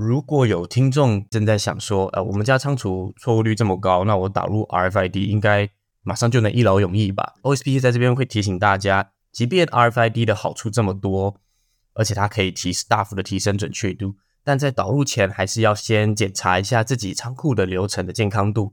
如果有听众正在想说，呃，我们家仓储错误率这么高，那我导入 RFID 应该马上就能一劳永逸吧？OSP 在这边会提醒大家，即便 RFID 的好处这么多，而且它可以提大幅的提升准确度，但在导入前还是要先检查一下自己仓库的流程的健康度。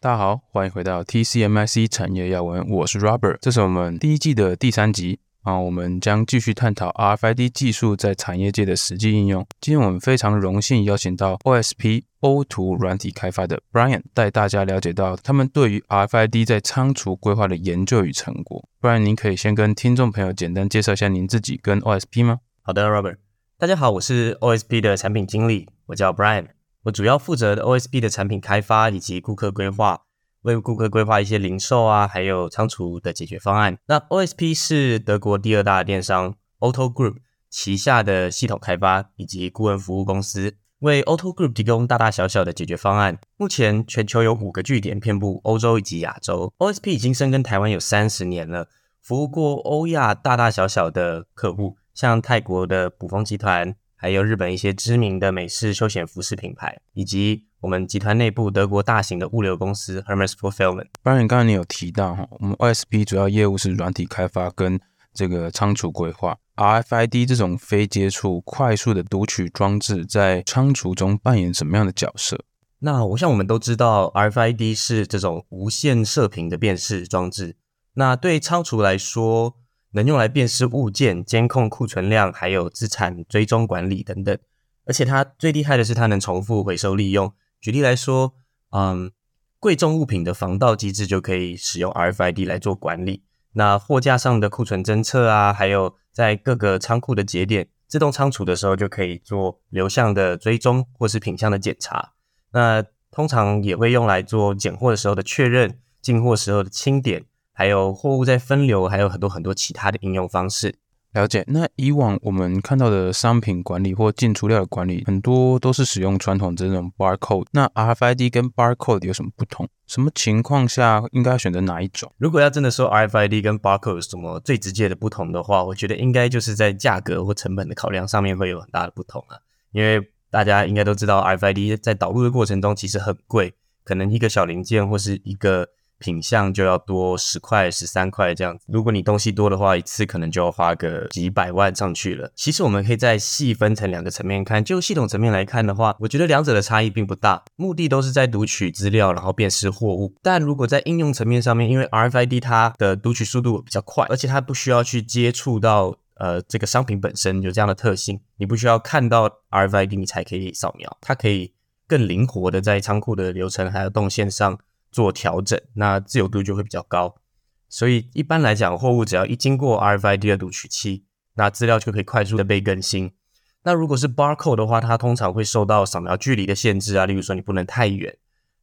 大家好，欢迎回到 TCMIC 产业要闻，我是 Robert，这是我们第一季的第三集啊，我们将继续探讨 RFID 技术在产业界的实际应用。今天我们非常荣幸邀请到 OSP 欧图软体开发的 Brian，带大家了解到他们对于 RFID 在仓储规划的研究与成果。不然您可以先跟听众朋友简单介绍一下您自己跟 OSP 吗？好的，Robert，大家好，我是 OSP 的产品经理，我叫 Brian。我主要负责 OSP 的产品开发以及顾客规划，为顾客规划一些零售啊，还有仓储的解决方案。那 OSP 是德国第二大电商 Otto Group 旗下的系统开发以及顾问服务公司，为 Otto Group 提供大大小小的解决方案。目前全球有五个据点，遍布欧洲以及亚洲。OSP 已经深耕台湾有三十年了，服务过欧亚大大小小的客户，像泰国的卜蜂集团。还有日本一些知名的美式休闲服饰品牌，以及我们集团内部德国大型的物流公司 Hermes Fulfillment。当然，刚才你有提到哈，我们 OSP 主要业务是软体开发跟这个仓储规划。RFID 这种非接触、快速的读取装置，在仓储中扮演什么样的角色？那我想我们都知道，RFID 是这种无线射频的辨识装置。那对仓储来说，能用来辨识物件、监控库存量，还有资产追踪管理等等。而且它最厉害的是，它能重复回收利用。举例来说，嗯，贵重物品的防盗机制就可以使用 RFID 来做管理。那货架上的库存侦测啊，还有在各个仓库的节点自动仓储的时候，就可以做流向的追踪或是品相的检查。那通常也会用来做检货的时候的确认、进货时候的清点。还有货物在分流，还有很多很多其他的应用方式。了解。那以往我们看到的商品管理或进出料的管理，很多都是使用传统这种 barcode。那 RFID 跟 barcode 有什么不同？什么情况下应该选择哪一种？如果要真的说 RFID 跟 barcode 有什么最直接的不同的话，我觉得应该就是在价格或成本的考量上面会有很大的不同啊。因为大家应该都知道，RFID 在导入的过程中其实很贵，可能一个小零件或是一个。品相就要多十块、十三块这样子。如果你东西多的话，一次可能就要花个几百万上去了。其实我们可以再细分成两个层面看。就系统层面来看的话，我觉得两者的差异并不大，目的都是在读取资料，然后辨识货物。但如果在应用层面上面，因为 RFID 它的读取速度比较快，而且它不需要去接触到呃这个商品本身有这样的特性，你不需要看到 RFID 你才可以扫描，它可以更灵活的在仓库的流程还有动线上。做调整，那自由度就会比较高。所以一般来讲，货物只要一经过 RFID 的读取器，那资料就可以快速的被更新。那如果是 barcode 的话，它通常会受到扫描距离的限制啊，例如说你不能太远。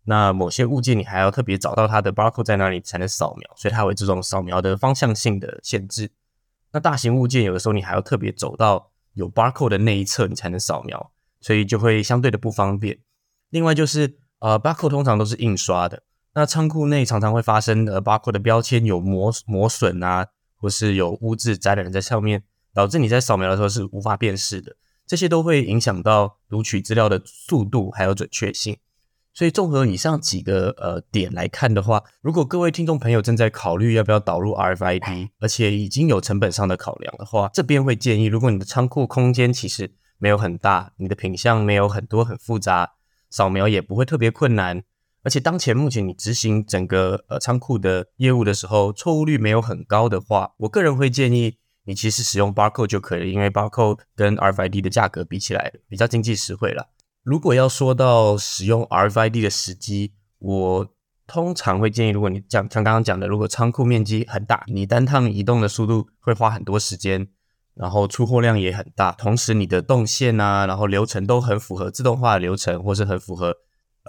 那某些物件你还要特别找到它的 barcode 在哪里才能扫描，所以它会这种扫描的方向性的限制。那大型物件有的时候你还要特别走到有 barcode 的那一侧你才能扫描，所以就会相对的不方便。另外就是呃 barcode 通常都是印刷的。那仓库内常常会发生的，barcode 的标签有磨磨损啊，或是有污渍沾染在上面，导致你在扫描的时候是无法辨识的。这些都会影响到读取资料的速度还有准确性。所以综合以上几个呃点来看的话，如果各位听众朋友正在考虑要不要导入 RFID，而且已经有成本上的考量的话，这边会建议，如果你的仓库空间其实没有很大，你的品项没有很多很复杂，扫描也不会特别困难。而且当前目前你执行整个呃仓库的业务的时候，错误率没有很高的话，我个人会建议你其实使用 barcode 就可以了，因为 barcode 跟 RFID 的价格比起来比较经济实惠了。如果要说到使用 RFID 的时机，我通常会建议，如果你讲像刚刚讲的，如果仓库面积很大，你单趟移动的速度会花很多时间，然后出货量也很大，同时你的动线啊，然后流程都很符合自动化的流程，或是很符合。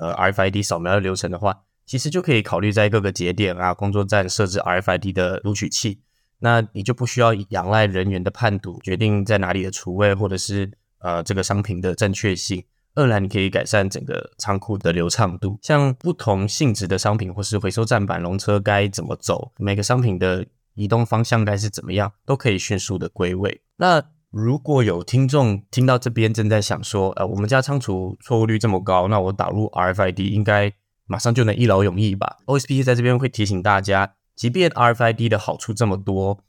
呃，RFID 扫描的流程的话，其实就可以考虑在各个节点啊、工作站设置 RFID 的读取器，那你就不需要仰赖人员的判读决定在哪里的储位，或者是呃这个商品的正确性。二来，你可以改善整个仓库的流畅度。像不同性质的商品或是回收站板、龙车该怎么走，每个商品的移动方向该是怎么样，都可以迅速的归位。那如果有听众听到这边正在想说，呃，我们家仓储错误率这么高，那我导入 RFID 应该马上就能一劳永逸吧？OSP 在这边会提醒大家，即便 RFID 的好处这么多，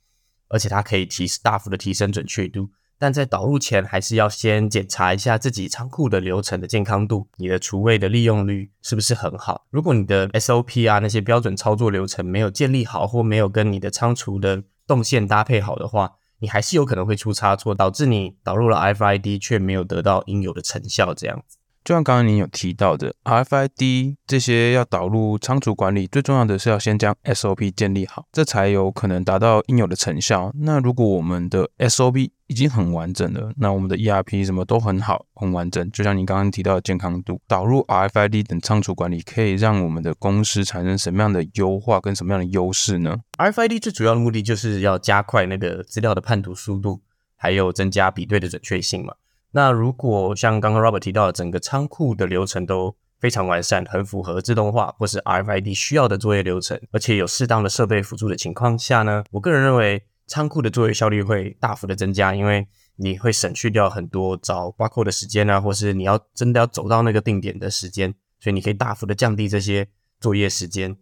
而且它可以提大幅的提升准确度，但在导入前还是要先检查一下自己仓库的流程的健康度，你的储位的利用率是不是很好？如果你的 SOP 啊那些标准操作流程没有建立好，或没有跟你的仓储的动线搭配好的话，你还是有可能会出差错，导致你导入了 F I D 却没有得到应有的成效，这样子。就像刚刚您有提到的，RFID 这些要导入仓储管理，最重要的是要先将 SOP 建立好，这才有可能达到应有的成效。那如果我们的 SOP 已经很完整了，那我们的 ERP 什么都很好，很完整，就像您刚刚提到的健康度，导入 RFID 等仓储管理，可以让我们的公司产生什么样的优化跟什么样的优势呢？RFID 最主要的目的就是要加快那个资料的判读速度，还有增加比对的准确性嘛。那如果像刚刚 Robert 提到的，整个仓库的流程都非常完善，很符合自动化或是 RFID 需要的作业流程，而且有适当的设备辅助的情况下呢，我个人认为仓库的作业效率会大幅的增加，因为你会省去掉很多找 barcode 的时间啊，或是你要真的要走到那个定点的时间，所以你可以大幅的降低这些作业时间。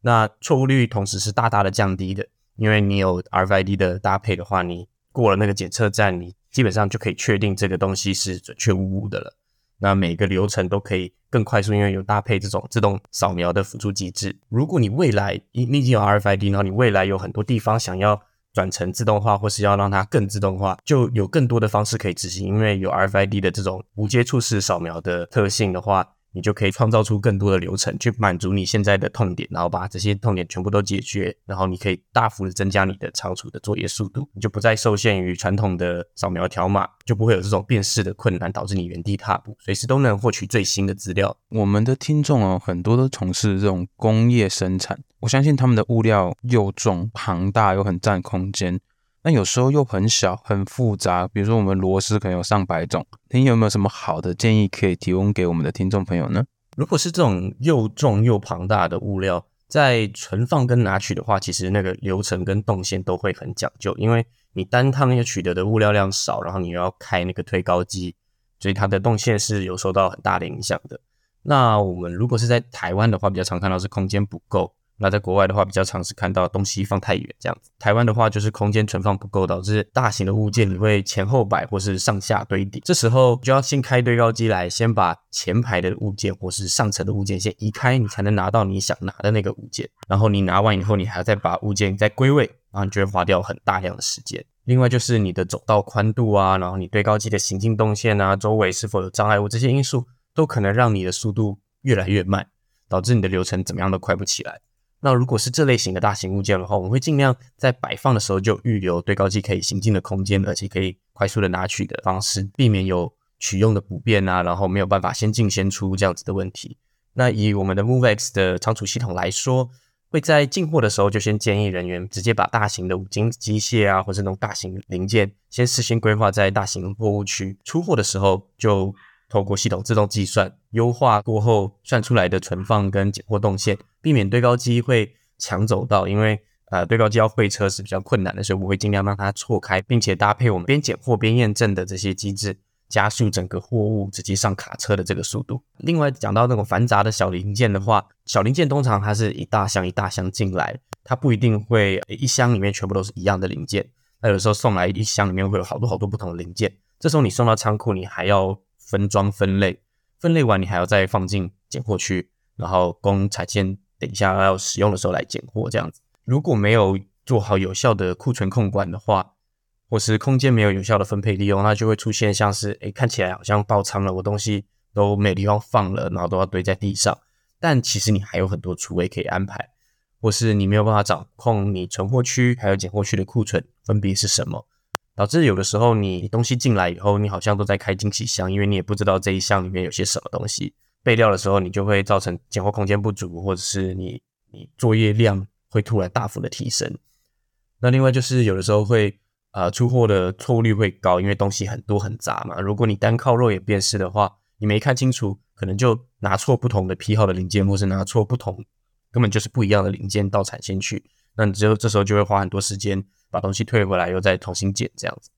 那错误率同时是大大的降低的，因为你有 RFID 的搭配的话，你过了那个检测站，你基本上就可以确定这个东西是准确无误的了。那每个流程都可以更快速，因为有搭配这种自动扫描的辅助机制。如果你未来你已经有 RFID，然后你未来有很多地方想要转成自动化，或是要让它更自动化，就有更多的方式可以执行。因为有 RFID 的这种无接触式扫描的特性的话。你就可以创造出更多的流程去满足你现在的痛点，然后把这些痛点全部都解决，然后你可以大幅的增加你的仓储的作业速度，你就不再受限于传统的扫描条码，就不会有这种辨识的困难，导致你原地踏步，随时都能获取最新的资料。我们的听众哦，很多都从事这种工业生产，我相信他们的物料又重庞大又很占空间。那有时候又很小很复杂，比如说我们螺丝可能有上百种，您有没有什么好的建议可以提供给我们的听众朋友呢？如果是这种又重又庞大的物料，在存放跟拿取的话，其实那个流程跟动线都会很讲究，因为你单趟要取得的物料量少，然后你又要开那个推高机，所以它的动线是有受到很大的影响的。那我们如果是在台湾的话，比较常看到是空间不够。那在国外的话，比较常是看到东西放太远这样子。台湾的话，就是空间存放不够，导致大型的物件你会前后摆或是上下堆叠。这时候就要先开堆高机来，先把前排的物件或是上层的物件先移开，你才能拿到你想拿的那个物件。然后你拿完以后，你还要再把物件再归位，然后你就会花掉很大量的时间。另外就是你的走道宽度啊，然后你堆高机的行进动线啊，周围是否有障碍物，这些因素都可能让你的速度越来越慢，导致你的流程怎么样都快不起来。那如果是这类型的大型物件的话，我们会尽量在摆放的时候就预留堆高机可以行进的空间，而且可以快速的拿取的方式，避免有取用的不便啊，然后没有办法先进先出这样子的问题。那以我们的 MoveX 的仓储系统来说，会在进货的时候就先建议人员直接把大型的五金机械啊，或是那种大型零件，先事先规划在大型货物区，出货的时候就透过系统自动计算，优化过后算出来的存放跟拣货动线。避免堆高机会抢走到，因为呃堆高机要会车是比较困难的，所以我会尽量让它错开，并且搭配我们边检货边验证的这些机制，加速整个货物直接上卡车的这个速度。另外讲到那种繁杂的小零件的话，小零件通常它是一大箱一大箱进来，它不一定会一箱里面全部都是一样的零件，那有时候送来一箱里面会有好多好多不同的零件，这时候你送到仓库，你还要分装分类，分类完你还要再放进拣货区，然后供产线。等一下要使用的时候来拣货，这样子。如果没有做好有效的库存控管的话，或是空间没有有效的分配利用，那就会出现像是，诶，看起来好像爆仓了，我东西都没地方放了，然后都要堆在地上。但其实你还有很多储位可以安排，或是你没有办法掌控你存货区还有拣货区的库存分别是什么，导致有的时候你东西进来以后，你好像都在开惊喜箱，因为你也不知道这一箱里面有些什么东西。备料的时候，你就会造成拣货空间不足，或者是你你作业量会突然大幅的提升。那另外就是有的时候会呃出货的错误率会高，因为东西很多很杂嘛。如果你单靠肉眼辨识的话，你没看清楚，可能就拿错不同的批号的零件，或是拿错不同根本就是不一样的零件到产线去，那你只有这时候就会花很多时间把东西退回来，又再重新检这样子。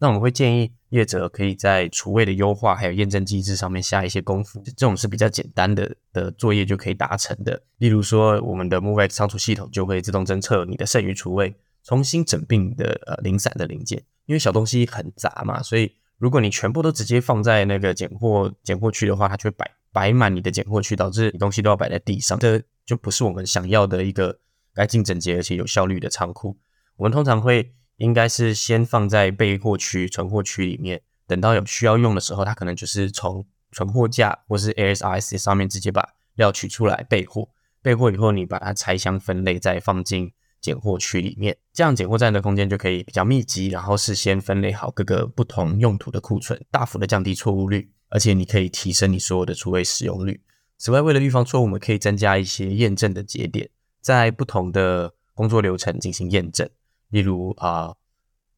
那我们会建议业者可以在储位的优化还有验证机制上面下一些功夫，这种是比较简单的的作业就可以达成的。例如说，我们的 MoveX 仓储系统就会自动侦测你的剩余储位，重新整并你的呃零散的零件，因为小东西很杂嘛，所以如果你全部都直接放在那个拣货拣货区的话，它就会摆摆满你的拣货区，导致你东西都要摆在地上，这就不是我们想要的一个干净整洁而且有效率的仓库。我们通常会。应该是先放在备货区、存货区里面，等到有需要用的时候，它可能就是从存货架或是 ASRS 上面直接把料取出来备货。备货以后，你把它拆箱分类，再放进拣货区里面，这样拣货站的空间就可以比较密集，然后事先分类好各个不同用途的库存，大幅的降低错误率，而且你可以提升你所有的储位使用率。此外，为了预防错误，我们可以增加一些验证的节点，在不同的工作流程进行验证。例如啊、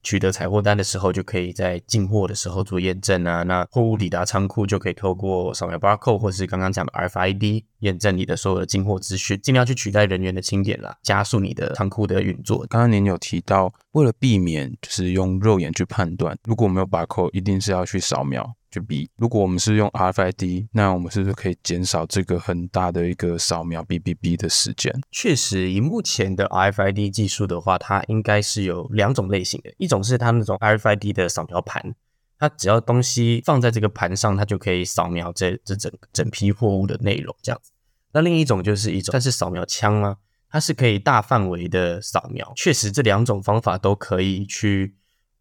取得采货单的时候，就可以在进货的时候做验证啊。那货物抵达仓库，就可以透过扫描 barcode 或是刚刚讲的 RFID 验证你的所有的进货资讯，尽量去取代人员的清点啦，加速你的仓库的运作。刚刚您有提到，为了避免就是用肉眼去判断，如果没有 barcode，一定是要去扫描。就比如果我们是用 RFID，那我们是不是可以减少这个很大的一个扫描 B B B 的时间？确实，以目前的 RFID 技术的话，它应该是有两种类型的，一种是它那种 RFID 的扫描盘，它只要东西放在这个盘上，它就可以扫描这这整整批货物的内容这样子。那另一种就是一种，但是扫描枪吗？它是可以大范围的扫描。确实，这两种方法都可以去。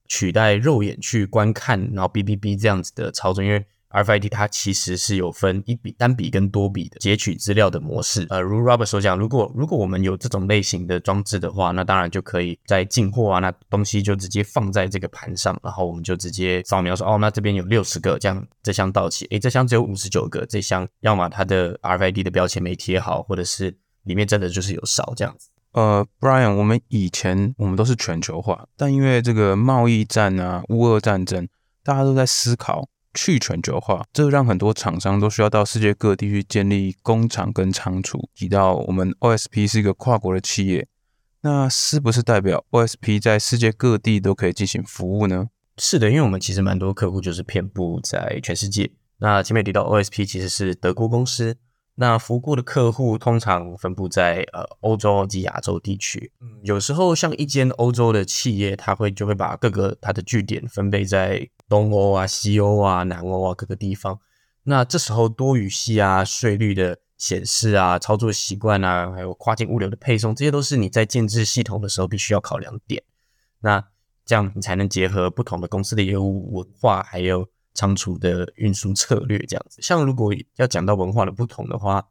取代肉眼去观看，然后哔哔哔这样子的操作，因为 RFID 它其实是有分一笔单笔跟多笔的截取资料的模式。呃，如 Robert 所讲，如果如果我们有这种类型的装置的话，那当然就可以在进货啊，那东西就直接放在这个盘上，然后我们就直接扫描说，哦，那这边有六十个，这样这箱到齐，诶，这箱只有五十九个，这箱要么它的 RFID 的标签没贴好，或者是里面真的就是有少这样子。呃，Brian，我们以前我们都是全球化，但因为这个贸易战啊、乌俄战争，大家都在思考去全球化，这让很多厂商都需要到世界各地去建立工厂跟仓储。提到我们 OSP 是一个跨国的企业，那是不是代表 OSP 在世界各地都可以进行服务呢？是的，因为我们其实蛮多客户就是遍布在全世界。那前面提到 OSP 其实是德国公司。那服务的客户通常分布在呃欧洲及亚洲地区，嗯，有时候像一间欧洲的企业，它会就会把各个它的据点分配在东欧啊、西欧啊、南欧啊各个地方。那这时候多语系啊、税率的显示啊、操作习惯啊，还有跨境物流的配送，这些都是你在建置系统的时候必须要考量点。那这样你才能结合不同的公司的业务文化，还有。仓储的运输策略这样子，像如果要讲到文化的不同的话，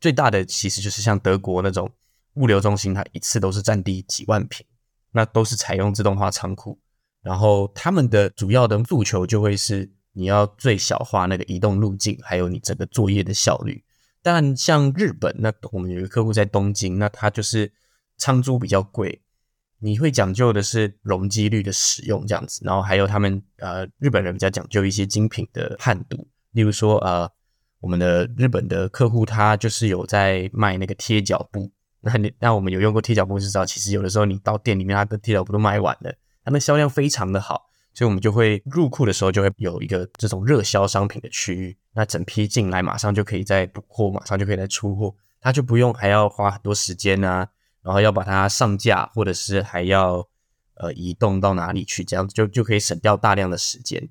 最大的其实就是像德国那种物流中心，它一次都是占地几万平，那都是采用自动化仓库，然后他们的主要的诉求就会是你要最小化那个移动路径，还有你整个作业的效率。但像日本，那我们有一个客户在东京，那他就是仓租比较贵。你会讲究的是容积率的使用这样子，然后还有他们呃日本人比较讲究一些精品的焊度，例如说呃我们的日本的客户他就是有在卖那个贴脚布，那你那我们有用过贴脚布就知道，其实有的时候你到店里面，他的贴脚布都卖完了，它的销量非常的好，所以我们就会入库的时候就会有一个这种热销商品的区域，那整批进来马上就可以再补货，马上就可以再出货，他就不用还要花很多时间啊。然后要把它上架，或者是还要呃移动到哪里去，这样就就可以省掉大量的时间。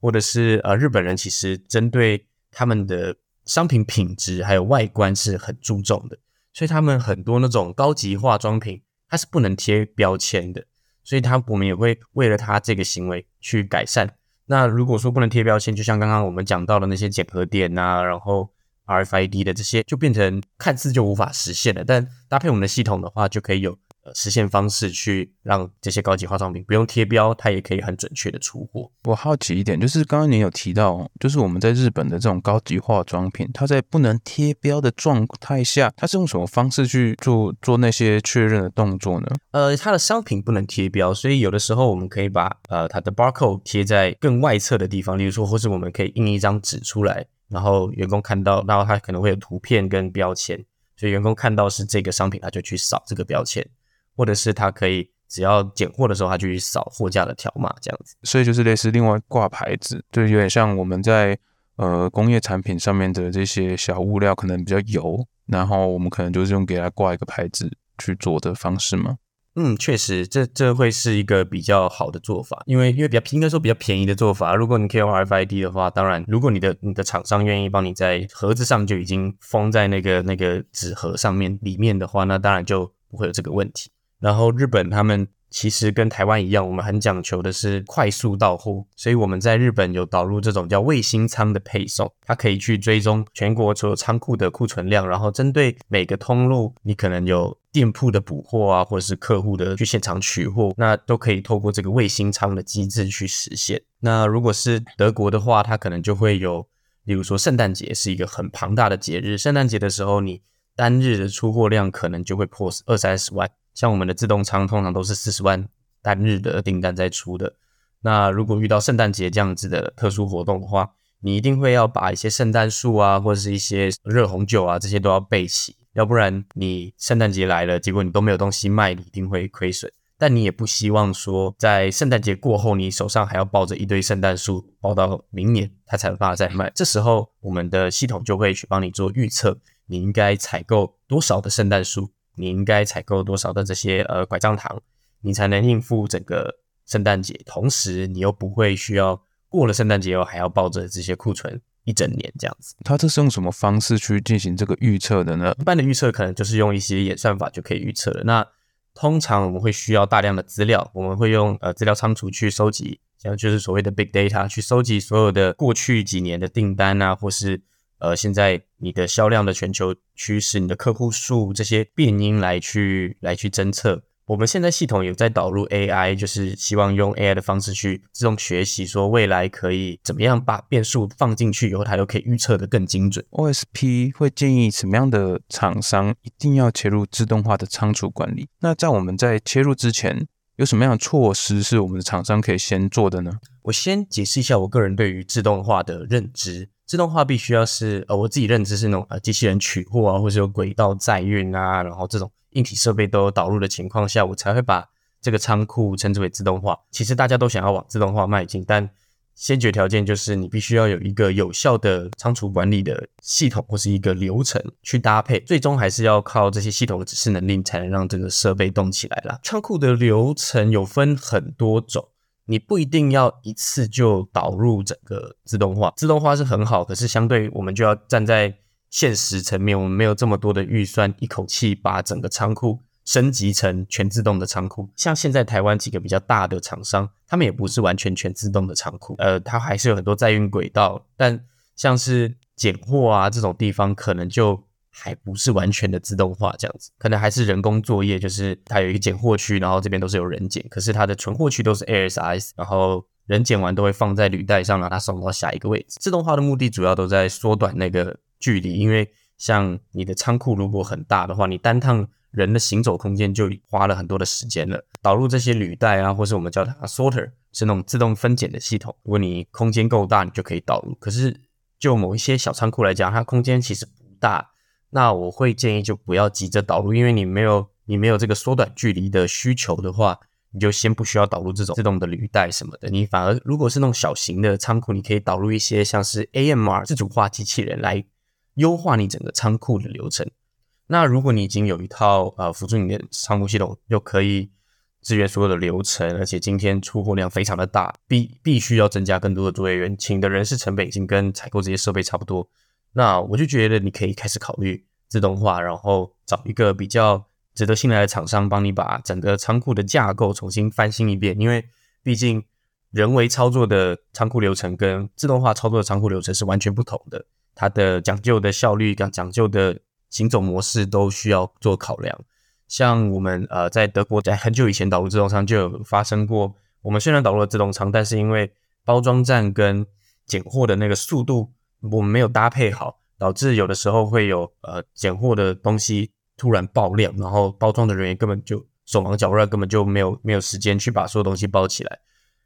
或者是呃日本人其实针对他们的商品品质还有外观是很注重的，所以他们很多那种高级化妆品它是不能贴标签的，所以他我们也会为了他这个行为去改善。那如果说不能贴标签，就像刚刚我们讲到的那些检核点啊，然后。RFID 的这些就变成看似就无法实现了，但搭配我们的系统的话，就可以有呃实现方式去让这些高级化妆品不用贴标，它也可以很准确的出货。我好奇一点，就是刚刚您有提到，就是我们在日本的这种高级化妆品，它在不能贴标的状态下，它是用什么方式去做做那些确认的动作呢？呃，它的商品不能贴标，所以有的时候我们可以把呃它的 barcode 贴在更外侧的地方，例如说，或是我们可以印一张纸出来。然后员工看到，然后他可能会有图片跟标签，所以员工看到是这个商品，他就去扫这个标签。或者是他可以只要拣货的时候，他就去扫货架的条码这样子。所以就是类似另外挂牌子，就有点像我们在呃工业产品上面的这些小物料可能比较油，然后我们可能就是用给它挂一个牌子去做的方式嘛？嗯，确实，这这会是一个比较好的做法，因为因为比较应该说比较便宜的做法。如果你可以用 RFID 的话，当然，如果你的你的厂商愿意帮你在盒子上就已经封在那个那个纸盒上面里面的话，那当然就不会有这个问题。然后日本他们。其实跟台湾一样，我们很讲求的是快速到货，所以我们在日本有导入这种叫卫星仓的配送，它可以去追踪全国所有仓库的库存量，然后针对每个通路，你可能有店铺的补货啊，或者是客户的去现场取货，那都可以透过这个卫星仓的机制去实现。那如果是德国的话，它可能就会有，例如说圣诞节是一个很庞大的节日，圣诞节的时候，你单日的出货量可能就会破二三十万。像我们的自动仓通常都是四十万单日的订单在出的。那如果遇到圣诞节这样子的特殊活动的话，你一定会要把一些圣诞树啊，或者是一些热红酒啊，这些都要备齐，要不然你圣诞节来了，结果你都没有东西卖，你一定会亏损。但你也不希望说在圣诞节过后，你手上还要抱着一堆圣诞树，抱到明年它才发再卖。这时候我们的系统就会去帮你做预测，你应该采购多少的圣诞树。你应该采购多少的这些呃拐杖糖，你才能应付整个圣诞节？同时，你又不会需要过了圣诞节后还要抱着这些库存一整年这样子。它这是用什么方式去进行这个预测的呢？一般的预测可能就是用一些演算法就可以预测了。那通常我们会需要大量的资料，我们会用呃资料仓储去收集，像就是所谓的 big data 去收集所有的过去几年的订单啊，或是。呃，现在你的销量的全球趋势，你的客户数这些变因来去来去侦测。我们现在系统有在导入 AI，就是希望用 AI 的方式去自动学习，说未来可以怎么样把变数放进去以后，它都可以预测的更精准。OSP 会建议什么样的厂商一定要切入自动化的仓储管理？那在我们在切入之前，有什么样的措施是我们的厂商可以先做的呢？我先解释一下我个人对于自动化的认知。自动化必须要是呃，我自己认知是那种呃，机器人取货啊，或是有轨道载运啊，然后这种硬体设备都有导入的情况下，我才会把这个仓库称之为自动化。其实大家都想要往自动化迈进，但先决条件就是你必须要有一个有效的仓储管理的系统或是一个流程去搭配，最终还是要靠这些系统的指示能力才能让这个设备动起来啦。仓库的流程有分很多种。你不一定要一次就导入整个自动化，自动化是很好，可是相对我们就要站在现实层面，我们没有这么多的预算，一口气把整个仓库升级成全自动的仓库。像现在台湾几个比较大的厂商，他们也不是完全全自动的仓库，呃，它还是有很多载运轨道，但像是拣货啊这种地方，可能就。还不是完全的自动化这样子，可能还是人工作业，就是它有一个检货区，然后这边都是有人检，可是它的存货区都是 ASRS，然后人检完都会放在履带上，让它送到下一个位置。自动化的目的主要都在缩短那个距离，因为像你的仓库如果很大的话，你单趟人的行走空间就花了很多的时间了。导入这些履带啊，或是我们叫它 sorter，是那种自动分拣的系统。如果你空间够大，你就可以导入。可是就某一些小仓库来讲，它空间其实不大。那我会建议就不要急着导入，因为你没有你没有这个缩短距离的需求的话，你就先不需要导入这种自动的履带什么的。你反而如果是那种小型的仓库，你可以导入一些像是 AMR 自主化机器人来优化你整个仓库的流程。那如果你已经有一套呃辅助你的仓库系统，又可以支援所有的流程，而且今天出货量非常的大，必必须要增加更多的作业员，请的人事成本已经跟采购这些设备差不多。那我就觉得你可以开始考虑自动化，然后找一个比较值得信赖的厂商帮你把整个仓库的架构重新翻新一遍，因为毕竟人为操作的仓库流程跟自动化操作的仓库流程是完全不同的，它的讲究的效率跟讲究的行走模式都需要做考量。像我们呃在德国在很久以前导入自动仓就有发生过，我们虽然导入了自动仓，但是因为包装站跟拣货的那个速度。我们没有搭配好，导致有的时候会有呃拣货的东西突然爆量，然后包装的人员根本就手忙脚乱，根本就没有没有时间去把所有东西包起来，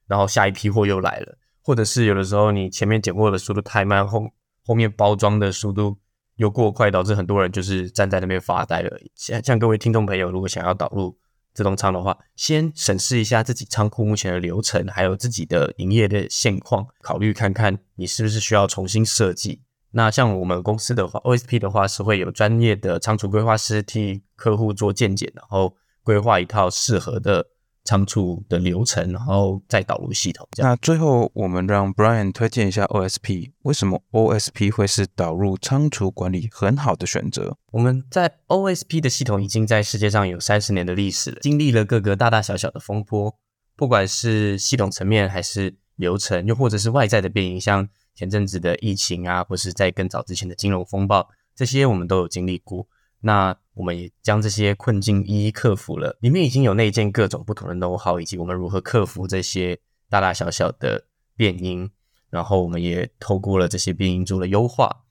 然后下一批货又来了，或者是有的时候你前面拣货的速度太慢，后后面包装的速度又过快，导致很多人就是站在那边发呆而已。像像各位听众朋友，如果想要导入自动仓的话，先审视一下自己仓库目前的流程，还有自己的营业的现况，考虑看看你是不是需要重新设计。那像我们公司的话，OSP 的话是会有专业的仓储规划师替客户做见解，然后规划一套适合的仓储的流程，然后再导入系统。那最后我们让 Brian 推荐一下 OSP，为什么 OSP 会是导入仓储管理很好的选择？我们在 OSP 的系统已经在世界上有三十年的历史了，经历了各个大大小小的风波，不管是系统层面还是流程，又或者是外在的变因，像。前阵子的疫情啊，或是在更早之前的金融风暴，这些我们都有经历过。那我们也将这些困境一一克服了。里面已经有内建各种不同的 know-how，以及我们如何克服这些大大小小的变音。然后我们也透过了这些变音做了优化。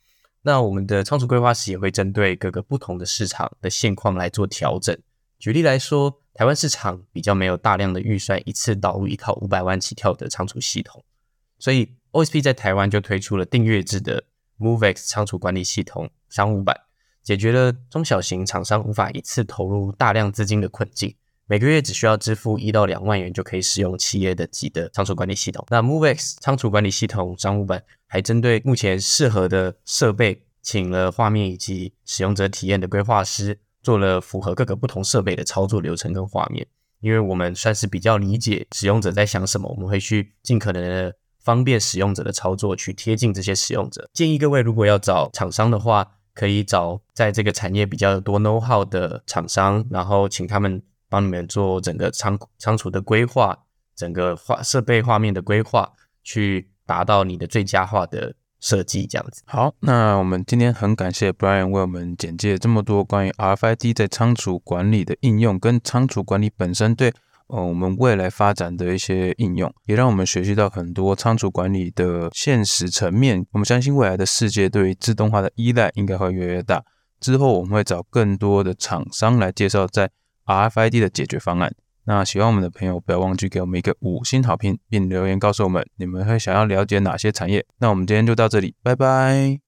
那我们的仓储规划师也会针对各个不同的市场的现况来做调整。举例来说，台湾市场比较没有大量的预算一次导入一套五百万起跳的仓储系统，所以。OSP 在台湾就推出了订阅制的 MoveX 仓储管理系统商务版，解决了中小型厂商无法一次投入大量资金的困境。每个月只需要支付一到两万元就可以使用企业的级的仓储管理系统。那 MoveX 仓储管理系统商务版还针对目前适合的设备，请了画面以及使用者体验的规划师，做了符合各个不同设备的操作流程跟画面。因为我们算是比较理解使用者在想什么，我们会去尽可能的。方便使用者的操作，去贴近这些使用者。建议各位，如果要找厂商的话，可以找在这个产业比较多 know how 的厂商，然后请他们帮你们做整个仓仓储的规划，整个画设备画面的规划，去达到你的最佳化的设计。这样子。好，那我们今天很感谢 Brian 为我们简介这么多关于 RFID 在仓储管理的应用，跟仓储管理本身对。呃，我们未来发展的一些应用，也让我们学习到很多仓储管理的现实层面。我们相信未来的世界对于自动化的依赖应该会越来越大。之后我们会找更多的厂商来介绍在 RFID 的解决方案。那喜欢我们的朋友，不要忘记给我们一个五星好评，并留言告诉我们你们会想要了解哪些产业。那我们今天就到这里，拜拜。